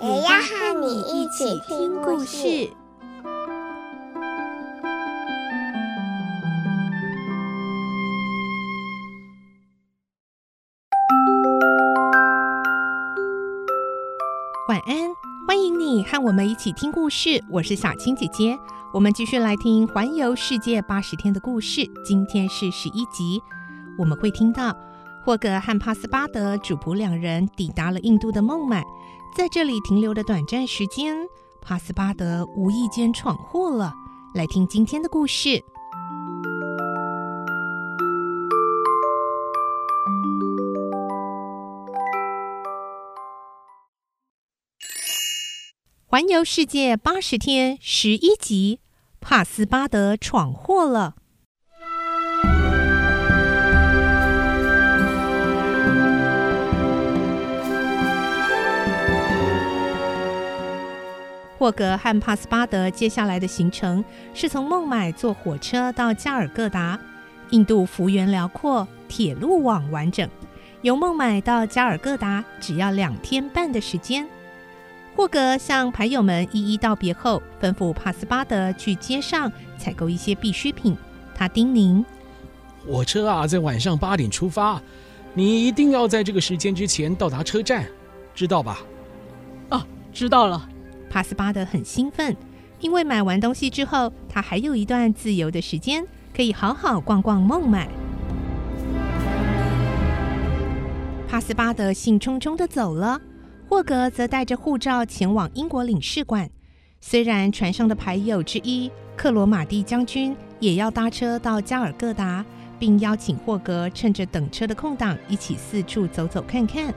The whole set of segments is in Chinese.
也要和你一起听故事。晚安，欢迎你和我们一起听故事。我是小青姐姐，我们继续来听《环游世界八十天》的故事。今天是十一集，我们会听到霍格和帕斯巴德主仆两人抵达了印度的孟买，在这里停留的短暂时间，帕斯巴德无意间闯祸了。来听今天的故事。环游世界八十天十一集，帕斯巴德闯祸了。霍格和帕斯巴德接下来的行程是从孟买坐火车到加尔各答。印度幅员辽阔，铁路网完整，由孟买到加尔各答只要两天半的时间。霍格向牌友们一一道别后，吩咐帕斯巴德去街上采购一些必需品。他叮咛：“火车啊，在晚上八点出发，你一定要在这个时间之前到达车站，知道吧？”“啊，知道了。”帕斯巴德很兴奋，因为买完东西之后，他还有一段自由的时间，可以好好逛逛孟买。帕斯巴德兴冲冲地走了。霍格则带着护照前往英国领事馆。虽然船上的牌友之一克罗马蒂将军也要搭车到加尔各答，并邀请霍格趁着等车的空档一起四处走走看看。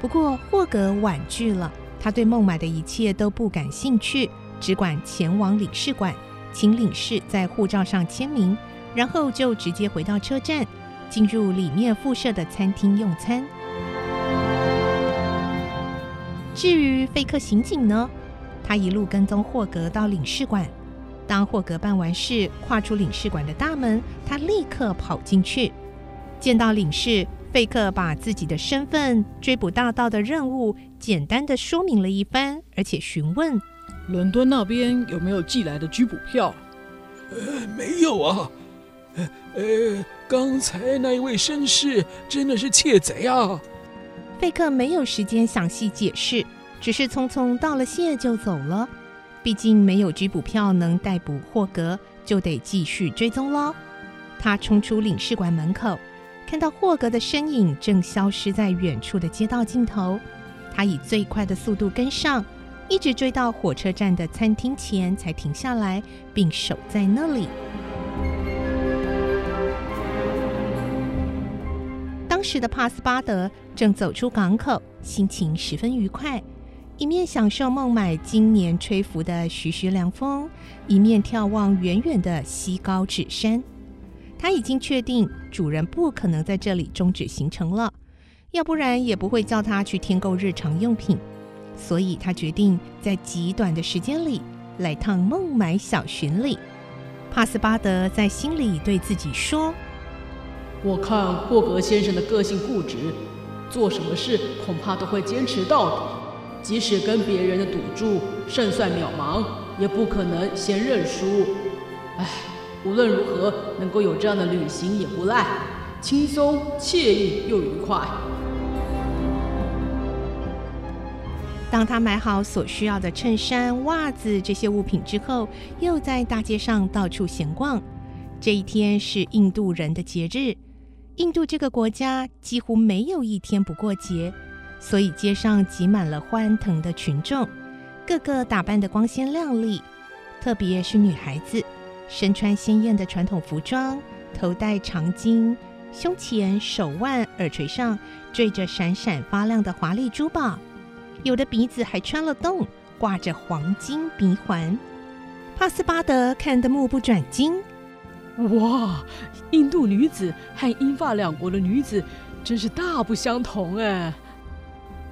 不过霍格婉拒了，他对孟买的一切都不感兴趣，只管前往领事馆，请领事在护照上签名，然后就直接回到车站，进入里面附设的餐厅用餐。至于费克刑警呢，他一路跟踪霍格到领事馆。当霍格办完事，跨出领事馆的大门，他立刻跑进去。见到领事，费克把自己的身份、追捕大盗的任务简单的说明了一番，而且询问：伦敦那边有没有寄来的拘捕票？呃，没有啊。呃呃，刚才那一位绅士真的是窃贼啊！费克没有时间详细解释，只是匆匆道了谢就走了。毕竟没有拘捕票能逮捕霍格，就得继续追踪喽。他冲出领事馆门口，看到霍格的身影正消失在远处的街道尽头。他以最快的速度跟上，一直追到火车站的餐厅前才停下来，并守在那里。当时的帕斯巴德正走出港口，心情十分愉快，一面享受孟买今年吹拂的徐徐凉风，一面眺望远远的西高纸山。他已经确定主人不可能在这里终止行程了，要不然也不会叫他去添购日常用品。所以他决定在极短的时间里来趟孟买小巡礼。帕斯巴德在心里对自己说。我看霍格先生的个性固执，做什么事恐怕都会坚持到底，即使跟别人的赌注胜算渺茫，也不可能先认输。唉，无论如何，能够有这样的旅行也不赖，轻松惬意又愉快。当他买好所需要的衬衫、袜子这些物品之后，又在大街上到处闲逛。这一天是印度人的节日。印度这个国家几乎没有一天不过节，所以街上挤满了欢腾的群众，个个打扮得光鲜亮丽，特别是女孩子，身穿鲜艳的传统服装，头戴长巾，胸前、手腕、耳垂上缀着闪闪发亮的华丽珠宝，有的鼻子还穿了洞，挂着黄金鼻环。帕斯巴德看得目不转睛。哇，印度女子和英法两国的女子真是大不相同哎！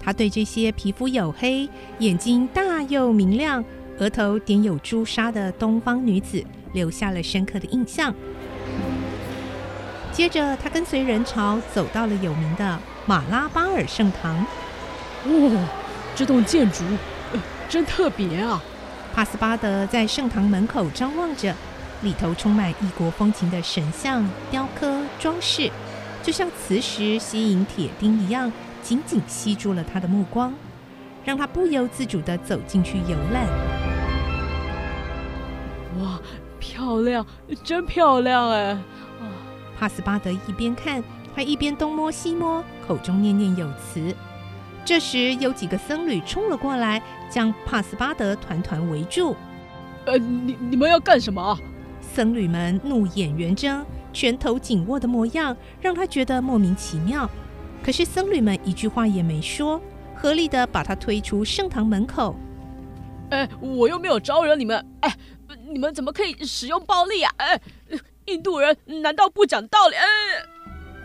他对这些皮肤黝黑、眼睛大又明亮、额头点有朱砂的东方女子留下了深刻的印象。接着，他跟随人潮走到了有名的马拉巴尔圣堂。哇、哦，这栋建筑、呃、真特别啊！帕斯巴德在圣堂门口张望着。里头充满异国风情的神像、雕刻、装饰，就像磁石吸引铁钉一样，紧紧吸住了他的目光，让他不由自主地走进去游览。哇，漂亮，真漂亮哎！啊，帕斯巴德一边看，还一边东摸西摸，口中念念有词。这时，有几个僧侣冲了过来，将帕斯巴德团团围住。呃，你你们要干什么？僧侣们怒眼圆睁，拳头紧握的模样让他觉得莫名其妙。可是僧侣们一句话也没说，合力的把他推出圣堂门口。哎，我又没有招惹你们，哎，你们怎么可以使用暴力啊？哎，印度人难道不讲道理？哎，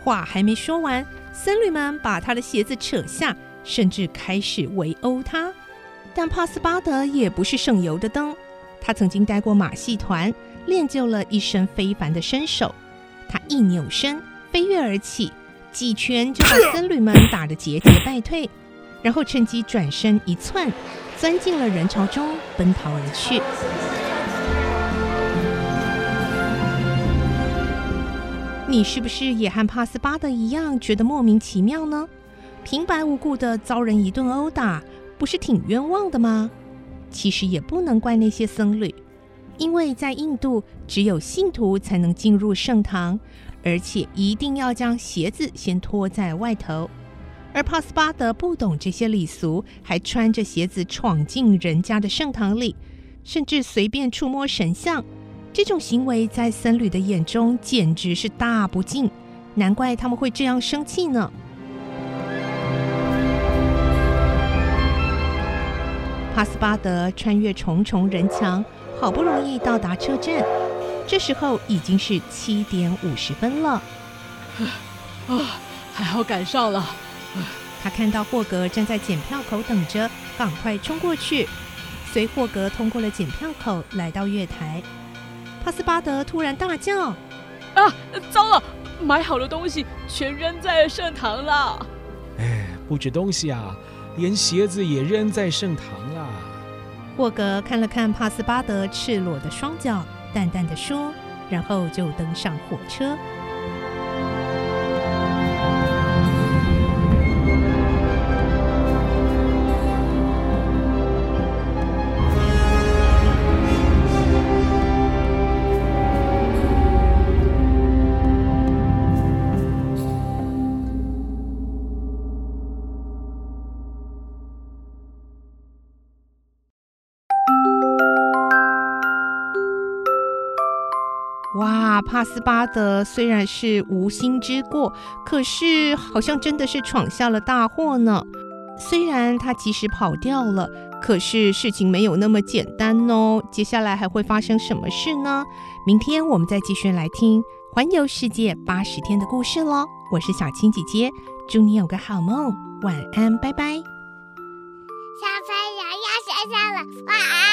话还没说完，僧侣们把他的鞋子扯下，甚至开始围殴他。但帕斯巴德也不是省油的灯，他曾经待过马戏团。练就了一身非凡的身手，他一扭身飞跃而起，几拳就把僧侣们打得节节败退，然后趁机转身一窜，钻进了人潮中，奔逃而去。你是不是也和帕斯巴德一样觉得莫名其妙呢？平白无故的遭人一顿殴打，不是挺冤枉的吗？其实也不能怪那些僧侣。因为在印度，只有信徒才能进入圣堂，而且一定要将鞋子先脱在外头。而帕斯巴德不懂这些礼俗，还穿着鞋子闯进人家的圣堂里，甚至随便触摸神像。这种行为在僧侣的眼中简直是大不敬，难怪他们会这样生气呢。帕斯巴德穿越重重人墙。好不容易到达车站，这时候已经是七点五十分了。啊，还好赶上了。他看到霍格站在检票口等着，赶快冲过去，随霍格通过了检票口，来到月台。帕斯巴德突然大叫：“啊，糟了！买好的东西全扔在圣堂了。”哎，不止东西啊，连鞋子也扔在圣堂了。霍格看了看帕斯巴德赤裸的双脚，淡淡的说，然后就登上火车。帕斯巴德虽然是无心之过，可是好像真的是闯下了大祸呢。虽然他及时跑掉了，可是事情没有那么简单哦。接下来还会发生什么事呢？明天我们再继续来听《环游世界八十天》的故事喽。我是小青姐姐，祝你有个好梦，晚安，拜拜。小朋友要睡觉了，晚安。